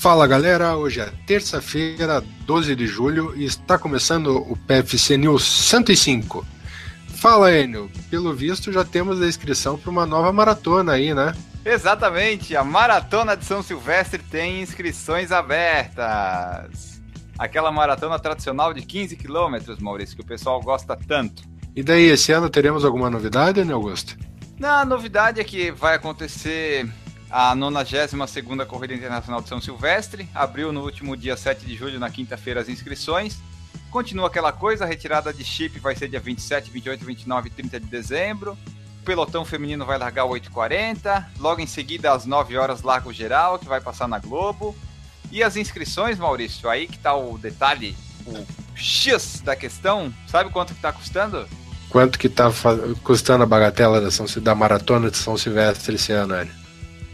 Fala galera, hoje é terça-feira, 12 de julho e está começando o PFC News 105. Fala Enio, pelo visto já temos a inscrição para uma nova maratona aí, né? Exatamente, a Maratona de São Silvestre tem inscrições abertas. Aquela maratona tradicional de 15 quilômetros, Maurício, que o pessoal gosta tanto. E daí, esse ano teremos alguma novidade, né, Augusto? Não, a novidade é que vai acontecer a 92 Corrida Internacional de São Silvestre. Abriu no último dia 7 de julho, na quinta-feira, as inscrições. Continua aquela coisa, a retirada de chip vai ser dia 27, 28, 29 e 30 de dezembro. O pelotão feminino vai largar 8h40. Logo em seguida, às 9 horas, larga o geral, que vai passar na Globo. E as inscrições, Maurício, aí que tá o detalhe, o X da questão. Sabe quanto que tá custando? Quanto que tá custando a bagatela da, São, da maratona de São Silvestre esse ano, Hélio?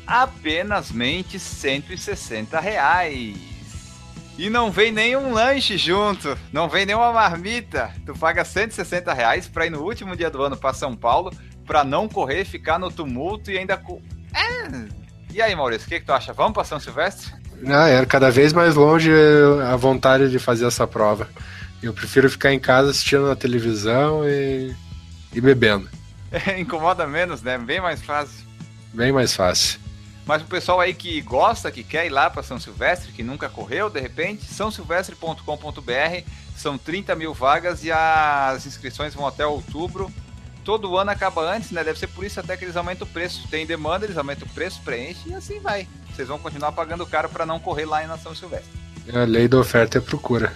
Apenas mente 160 reais. E não vem nenhum lanche junto, não vem nenhuma marmita. Tu paga 160 reais pra ir no último dia do ano pra São Paulo, pra não correr, ficar no tumulto e ainda. É. E aí, Maurício, o que, que tu acha? Vamos pra São Silvestre? Ah, era cada vez mais longe a vontade de fazer essa prova. Eu prefiro ficar em casa assistindo na televisão e, e bebendo. É, incomoda menos, né? Bem mais fácil. Bem mais fácil. Mas o pessoal aí que gosta, que quer ir lá para São Silvestre, que nunca correu, de repente, sãosilvestre.com.br, são 30 mil vagas e as inscrições vão até outubro. Todo ano acaba antes, né? Deve ser por isso até que eles aumentam o preço. Tem demanda, eles aumentam o preço, preenche e assim vai. Vocês vão continuar pagando caro para não correr lá em São Silvestre. É a lei da oferta e procura.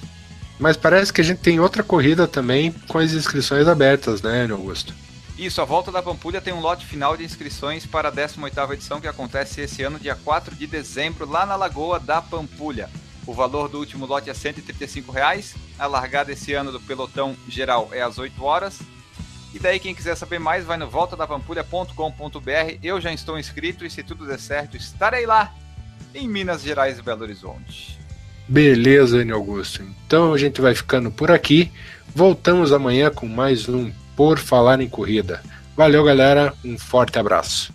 Mas parece que a gente tem outra corrida também com as inscrições abertas, né, Augusto? Isso, a volta da Pampulha tem um lote final de inscrições para a 18ª edição que acontece esse ano, dia 4 de dezembro, lá na Lagoa da Pampulha. O valor do último lote é 135 reais. a largada esse ano do pelotão geral é às 8 horas. E daí quem quiser saber mais vai no voltadapampulha.com.br. Eu já estou inscrito e se tudo der certo, estarei lá em Minas Gerais e Belo Horizonte. Beleza, Enio Augusto. Então a gente vai ficando por aqui. Voltamos amanhã com mais um por falar em corrida. Valeu, galera. Um forte abraço.